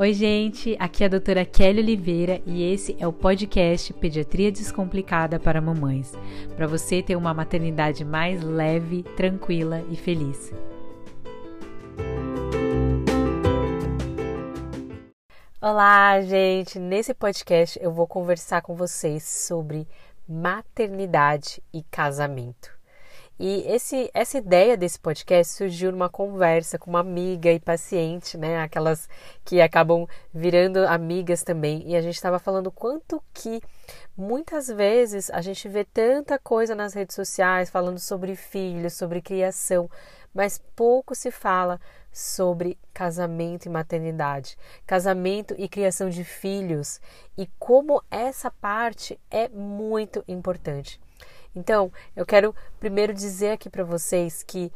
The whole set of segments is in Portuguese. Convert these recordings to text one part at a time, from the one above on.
Oi, gente, aqui é a doutora Kelly Oliveira e esse é o podcast Pediatria Descomplicada para Mamães, para você ter uma maternidade mais leve, tranquila e feliz. Olá, gente! Nesse podcast eu vou conversar com vocês sobre maternidade e casamento. E esse, essa ideia desse podcast surgiu numa conversa com uma amiga e paciente, né? Aquelas que acabam virando amigas também. E a gente estava falando quanto que muitas vezes a gente vê tanta coisa nas redes sociais falando sobre filhos, sobre criação, mas pouco se fala sobre casamento e maternidade, casamento e criação de filhos e como essa parte é muito importante. Então, eu quero primeiro dizer aqui para vocês que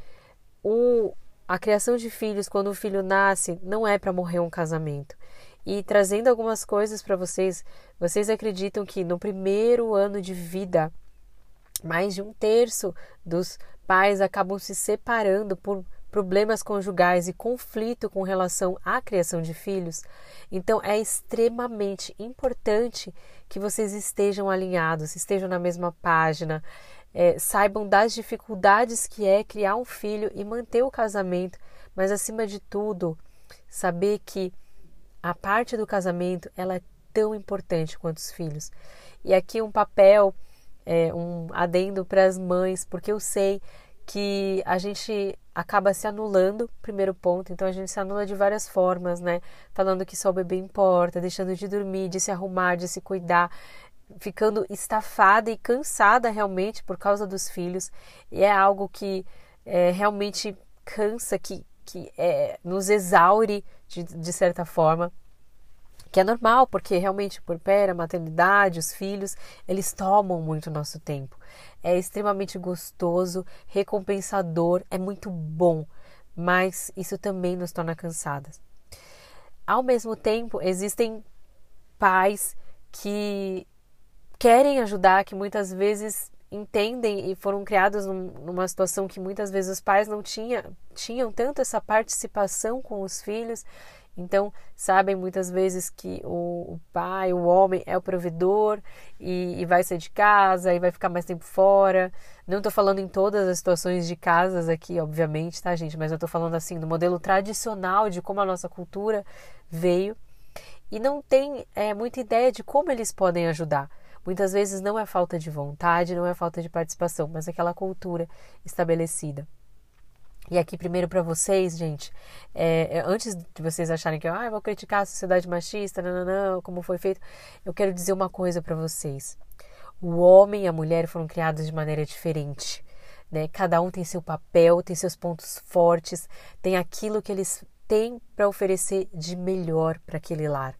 o, a criação de filhos, quando o filho nasce, não é para morrer um casamento. E trazendo algumas coisas para vocês, vocês acreditam que no primeiro ano de vida, mais de um terço dos pais acabam se separando por problemas conjugais e conflito com relação à criação de filhos, então é extremamente importante que vocês estejam alinhados, estejam na mesma página, é, saibam das dificuldades que é criar um filho e manter o casamento, mas acima de tudo, saber que a parte do casamento ela é tão importante quanto os filhos. E aqui um papel, é, um adendo para as mães, porque eu sei que a gente acaba se anulando, primeiro ponto, então a gente se anula de várias formas, né? Falando que só o bebê importa, deixando de dormir, de se arrumar, de se cuidar, ficando estafada e cansada realmente por causa dos filhos, e é algo que é, realmente cansa, que, que é, nos exaure de, de certa forma que é normal, porque realmente por pera, maternidade, os filhos, eles tomam muito nosso tempo. É extremamente gostoso, recompensador, é muito bom, mas isso também nos torna cansadas. Ao mesmo tempo, existem pais que querem ajudar, que muitas vezes entendem e foram criados numa situação que muitas vezes os pais não tinha, tinham tanto essa participação com os filhos então, sabem muitas vezes que o, o pai, o homem, é o provedor e, e, vai sair de casa e vai ficar mais tempo fora. Não estou falando em todas as situações de casas aqui, obviamente, tá, gente? Mas eu estou falando assim do modelo tradicional de como a nossa cultura veio e não tem é, muita ideia de como eles podem ajudar. Muitas vezes não é falta de vontade, não é falta de participação, mas aquela cultura estabelecida. E aqui, primeiro para vocês, gente, é, é, antes de vocês acharem que ah, eu vou criticar a sociedade machista, não, não, não, como foi feito, eu quero dizer uma coisa para vocês. O homem e a mulher foram criados de maneira diferente. Né? Cada um tem seu papel, tem seus pontos fortes, tem aquilo que eles têm para oferecer de melhor para aquele lar.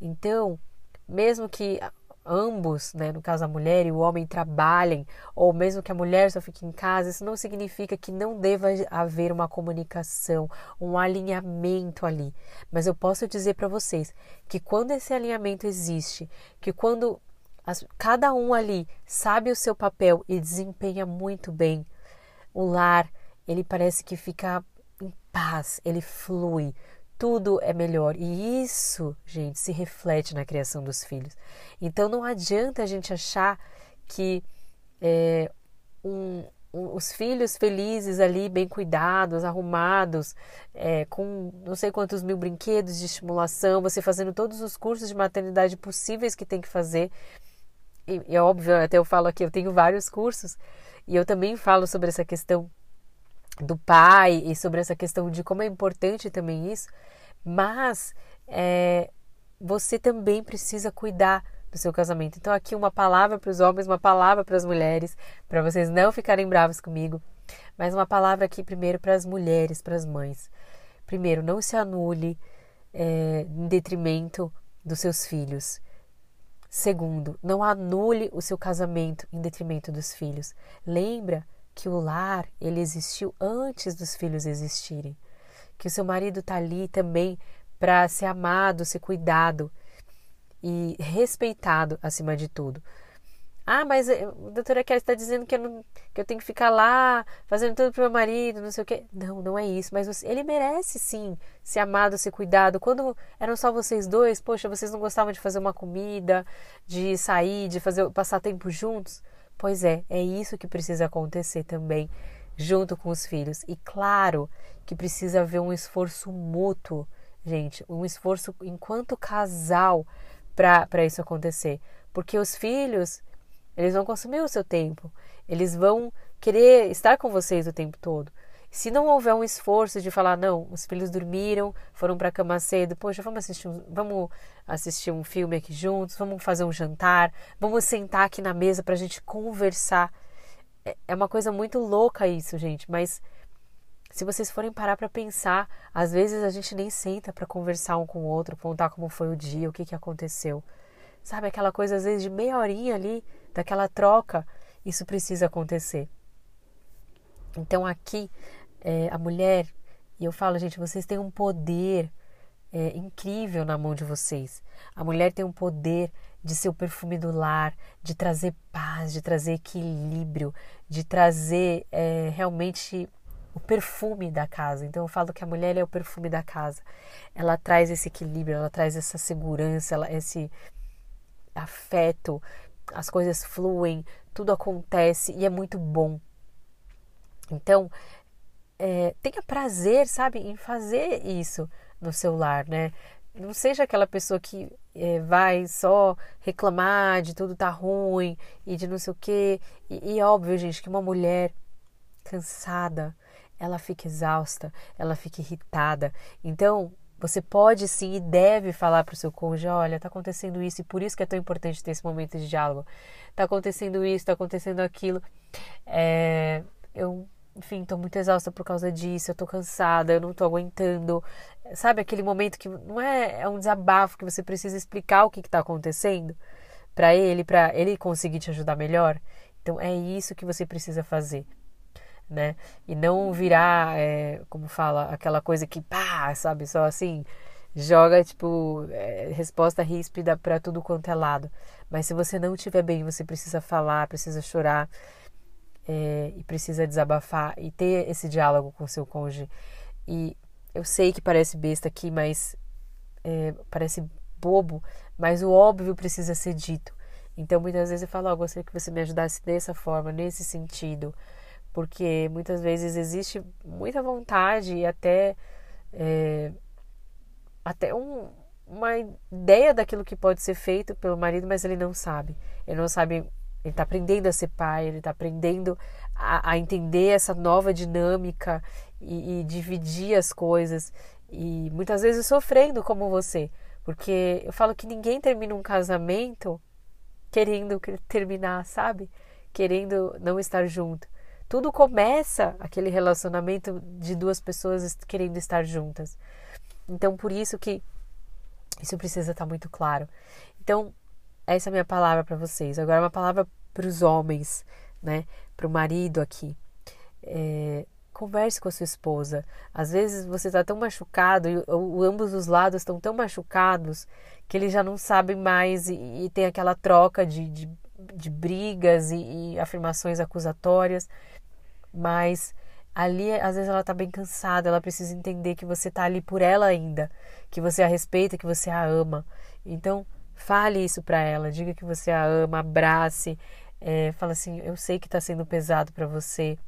Então, mesmo que ambos, né, no caso a mulher e o homem, trabalhem, ou mesmo que a mulher só fique em casa, isso não significa que não deva haver uma comunicação, um alinhamento ali. Mas eu posso dizer para vocês que quando esse alinhamento existe, que quando as, cada um ali sabe o seu papel e desempenha muito bem, o lar, ele parece que fica em paz, ele flui tudo é melhor. E isso, gente, se reflete na criação dos filhos. Então não adianta a gente achar que é, um, um, os filhos felizes ali, bem cuidados, arrumados, é, com não sei quantos mil brinquedos de estimulação, você fazendo todos os cursos de maternidade possíveis que tem que fazer. E, é óbvio, até eu falo aqui, eu tenho vários cursos e eu também falo sobre essa questão do pai e sobre essa questão de como é importante também isso, mas é, você também precisa cuidar do seu casamento. Então, aqui uma palavra para os homens, uma palavra para as mulheres, para vocês não ficarem bravos comigo, mas uma palavra aqui primeiro para as mulheres, para as mães. Primeiro, não se anule é, em detrimento dos seus filhos. Segundo, não anule o seu casamento em detrimento dos filhos. Lembra que o lar ele existiu antes dos filhos existirem, que o seu marido está ali também para ser amado, ser cuidado e respeitado acima de tudo. Ah, mas a doutora Kelly está dizendo que eu, não, que eu tenho que ficar lá fazendo tudo para meu marido, não sei o quê. Não, não é isso. Mas ele merece sim ser amado, ser cuidado. Quando eram só vocês dois, poxa, vocês não gostavam de fazer uma comida, de sair, de fazer passar tempo juntos? Pois é, é isso que precisa acontecer também junto com os filhos. E claro que precisa haver um esforço mútuo, gente, um esforço enquanto casal para isso acontecer. Porque os filhos eles vão consumir o seu tempo. Eles vão querer estar com vocês o tempo todo. Se não houver um esforço de falar, não, os filhos dormiram, foram para a cama cedo, poxa, vamos assistir, vamos assistir um filme aqui juntos, vamos fazer um jantar, vamos sentar aqui na mesa para a gente conversar. É, é uma coisa muito louca isso, gente, mas se vocês forem parar para pensar, às vezes a gente nem senta para conversar um com o outro, contar como foi o dia, o que, que aconteceu. Sabe aquela coisa, às vezes, de meia horinha ali, daquela troca, isso precisa acontecer. Então aqui é, a mulher, e eu falo, gente, vocês têm um poder é, incrível na mão de vocês. A mulher tem um poder de ser o perfume do lar, de trazer paz, de trazer equilíbrio, de trazer é, realmente o perfume da casa. Então eu falo que a mulher é o perfume da casa. Ela traz esse equilíbrio, ela traz essa segurança, ela, esse afeto, as coisas fluem, tudo acontece e é muito bom. Então, é, tenha prazer, sabe, em fazer isso no seu lar, né? Não seja aquela pessoa que é, vai só reclamar de tudo tá ruim e de não sei o quê. E, e óbvio, gente, que uma mulher cansada, ela fica exausta, ela fica irritada. Então, você pode sim e deve falar para o seu cônjuge: olha, está acontecendo isso e por isso que é tão importante ter esse momento de diálogo. Está acontecendo isso, está acontecendo aquilo. É, eu, enfim, estou muito exausta por causa disso, eu estou cansada, eu não estou aguentando. Sabe aquele momento que não é, é um desabafo que você precisa explicar o que está acontecendo para ele, para ele conseguir te ajudar melhor? Então é isso que você precisa fazer né? E não virar, é, como fala, aquela coisa que pá, sabe, só assim, joga tipo é, resposta ríspida para tudo quanto é lado. Mas se você não estiver bem, você precisa falar, precisa chorar é, e precisa desabafar e ter esse diálogo com seu cônjuge. E eu sei que parece besta aqui, mas é, parece bobo, mas o óbvio precisa ser dito. Então muitas vezes eu falo, oh, gostaria que você me ajudasse dessa forma, nesse sentido porque muitas vezes existe muita vontade e até, é, até um, uma ideia daquilo que pode ser feito pelo marido, mas ele não sabe. Ele não sabe, ele está aprendendo a ser pai, ele está aprendendo a, a, entender essa nova dinâmica e, e dividir as coisas. E muitas vezes sofrendo como você. Porque eu falo que ninguém termina um casamento querendo terminar, sabe? Querendo não estar junto tudo começa aquele relacionamento de duas pessoas querendo estar juntas. Então, por isso que isso precisa estar muito claro. Então, essa é a minha palavra para vocês. Agora, uma palavra para os homens, né? Para o marido aqui. É, converse com a sua esposa. Às vezes você está tão machucado e ambos os lados estão tão machucados que eles já não sabem mais e, e tem aquela troca de, de, de brigas e, e afirmações acusatórias mas ali às vezes ela tá bem cansada, ela precisa entender que você tá ali por ela ainda, que você a respeita, que você a ama. Então, fale isso para ela, diga que você a ama, abrace, é, fala assim, eu sei que tá sendo pesado para você.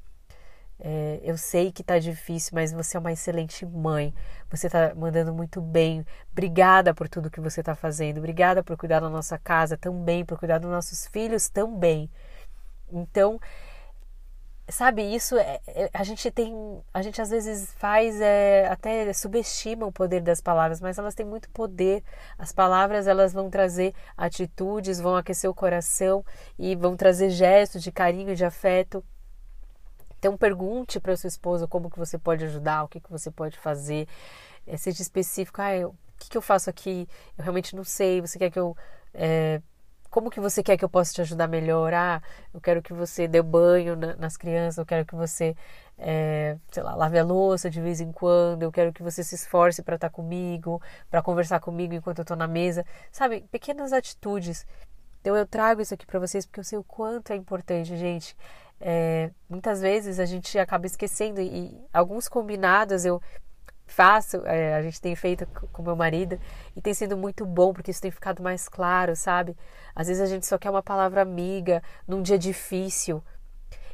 É, eu sei que tá difícil, mas você é uma excelente mãe. Você tá mandando muito bem. Obrigada por tudo que você tá fazendo. Obrigada por cuidar da nossa casa também, por cuidar dos nossos filhos também. Então, sabe isso é, é, a gente tem a gente às vezes faz é, até subestima o poder das palavras mas elas têm muito poder. As palavras elas vão trazer atitudes vão aquecer o coração e vão trazer gestos de carinho de afeto. Então pergunte para sua esposa como que você pode ajudar o que que você pode fazer. É, seja específico ah, eu, o que que eu faço aqui? Eu realmente não sei você quer que eu é, como que você quer que eu possa te ajudar a melhorar? Eu quero que você dê banho nas crianças, eu quero que você, é, sei lá, lave a louça de vez em quando, eu quero que você se esforce para estar tá comigo, para conversar comigo enquanto eu estou na mesa. Sabe, pequenas atitudes Então eu trago isso aqui para vocês porque eu sei o quanto é importante, gente. É, muitas vezes a gente acaba esquecendo e alguns combinados eu faço, é, a gente tem feito com meu marido e tem sido muito bom porque isso tem ficado mais claro, sabe? Às vezes a gente só quer uma palavra amiga num dia difícil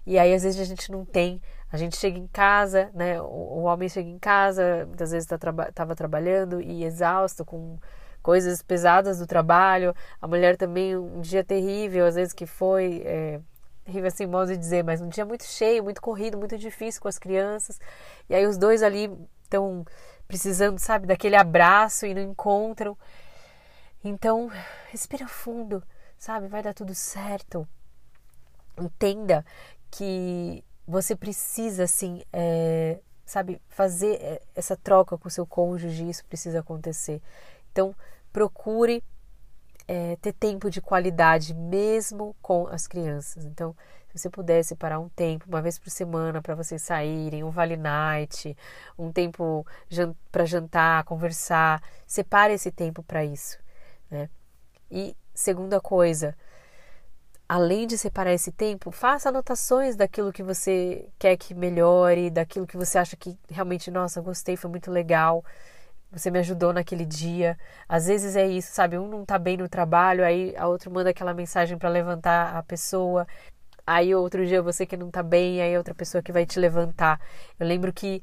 e aí às vezes a gente não tem. A gente chega em casa, né? O, o homem chega em casa, muitas vezes estava tá, traba trabalhando e exausto com coisas pesadas do trabalho. A mulher também um dia terrível, às vezes que foi é, terrível assim, modo de dizer, mas um dia muito cheio, muito corrido, muito difícil com as crianças. E aí os dois ali estão precisando, sabe, daquele abraço e não encontram. Então, respira fundo, sabe? Vai dar tudo certo. Entenda que você precisa, assim, é, sabe, fazer é, essa troca com o seu cônjuge, isso precisa acontecer. Então, procure é, ter tempo de qualidade mesmo com as crianças. Então, se você puder separar um tempo, uma vez por semana, para vocês saírem, um vale night, um tempo para jantar, conversar, separe esse tempo para isso. Né? E segunda coisa, além de separar esse tempo, faça anotações daquilo que você quer que melhore, daquilo que você acha que realmente, nossa, gostei, foi muito legal. Você me ajudou naquele dia. Às vezes é isso, sabe? Um não tá bem no trabalho, aí a outra manda aquela mensagem para levantar a pessoa. Aí outro dia você que não tá bem, aí outra pessoa que vai te levantar. Eu lembro que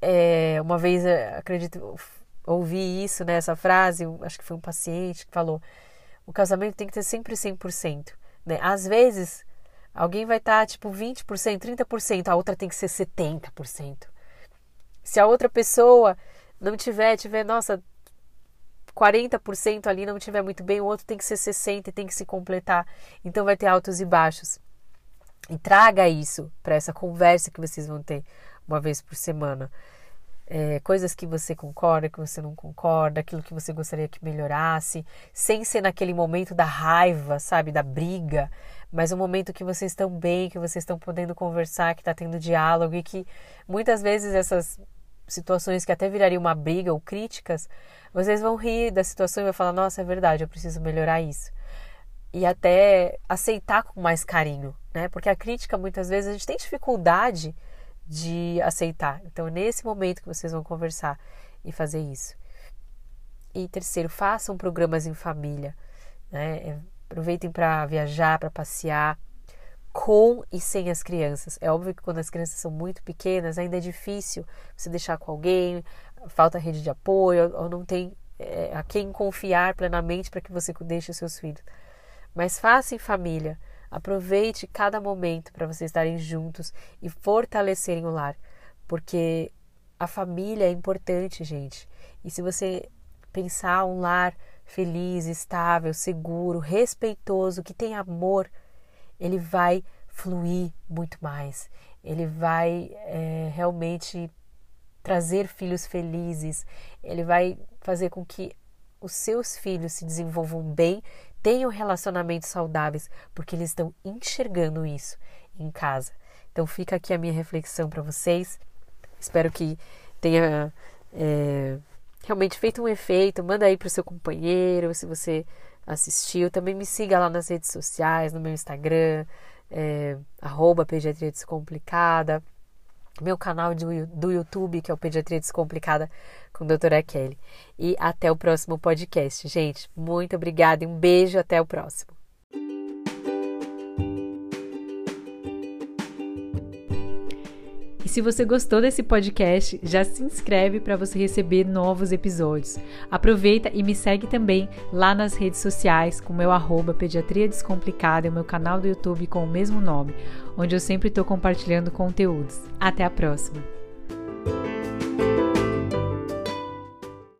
é, uma vez, é, acredito, ouvi isso, né, essa frase, acho que foi um paciente que falou: o casamento tem que ter sempre 100%. Né? Às vezes, alguém vai estar tá, tipo 20%, 30%, a outra tem que ser 70%. Se a outra pessoa não tiver, tiver, nossa, 40% ali não tiver muito bem, o outro tem que ser 60% e tem que se completar. Então vai ter altos e baixos. E traga isso para essa conversa que vocês vão ter uma vez por semana. É, coisas que você concorda, que você não concorda, aquilo que você gostaria que melhorasse, sem ser naquele momento da raiva, sabe, da briga, mas um momento que vocês estão bem, que vocês estão podendo conversar, que está tendo diálogo e que muitas vezes essas situações que até virariam uma briga ou críticas, vocês vão rir da situação e vão falar: nossa, é verdade, eu preciso melhorar isso e até aceitar com mais carinho, né? Porque a crítica muitas vezes a gente tem dificuldade de aceitar. Então, nesse momento que vocês vão conversar e fazer isso. E terceiro, façam programas em família, né? É, aproveitem para viajar, para passear, com e sem as crianças. É óbvio que quando as crianças são muito pequenas, ainda é difícil você deixar com alguém, falta rede de apoio, ou não tem é, a quem confiar plenamente para que você deixe os seus filhos. Mas faça em família. Aproveite cada momento para vocês estarem juntos e fortalecerem o lar, porque a família é importante, gente. E se você pensar um lar feliz, estável, seguro, respeitoso, que tem amor, ele vai fluir muito mais. Ele vai é, realmente trazer filhos felizes. Ele vai fazer com que os seus filhos se desenvolvam bem tenham relacionamentos saudáveis, porque eles estão enxergando isso em casa. Então fica aqui a minha reflexão para vocês. Espero que tenha é, realmente feito um efeito. Manda aí para o seu companheiro, se você assistiu. Também me siga lá nas redes sociais, no meu Instagram, é, arroba Pediatria Descomplicada meu canal do, do YouTube, que é o Pediatria Descomplicada com a doutora Kelly. E até o próximo podcast, gente. Muito obrigada e um beijo. Até o próximo. Se você gostou desse podcast, já se inscreve para você receber novos episódios. Aproveita e me segue também lá nas redes sociais com meu arroba Pediatria Descomplicada e o meu canal do YouTube com o mesmo nome, onde eu sempre estou compartilhando conteúdos. Até a próxima!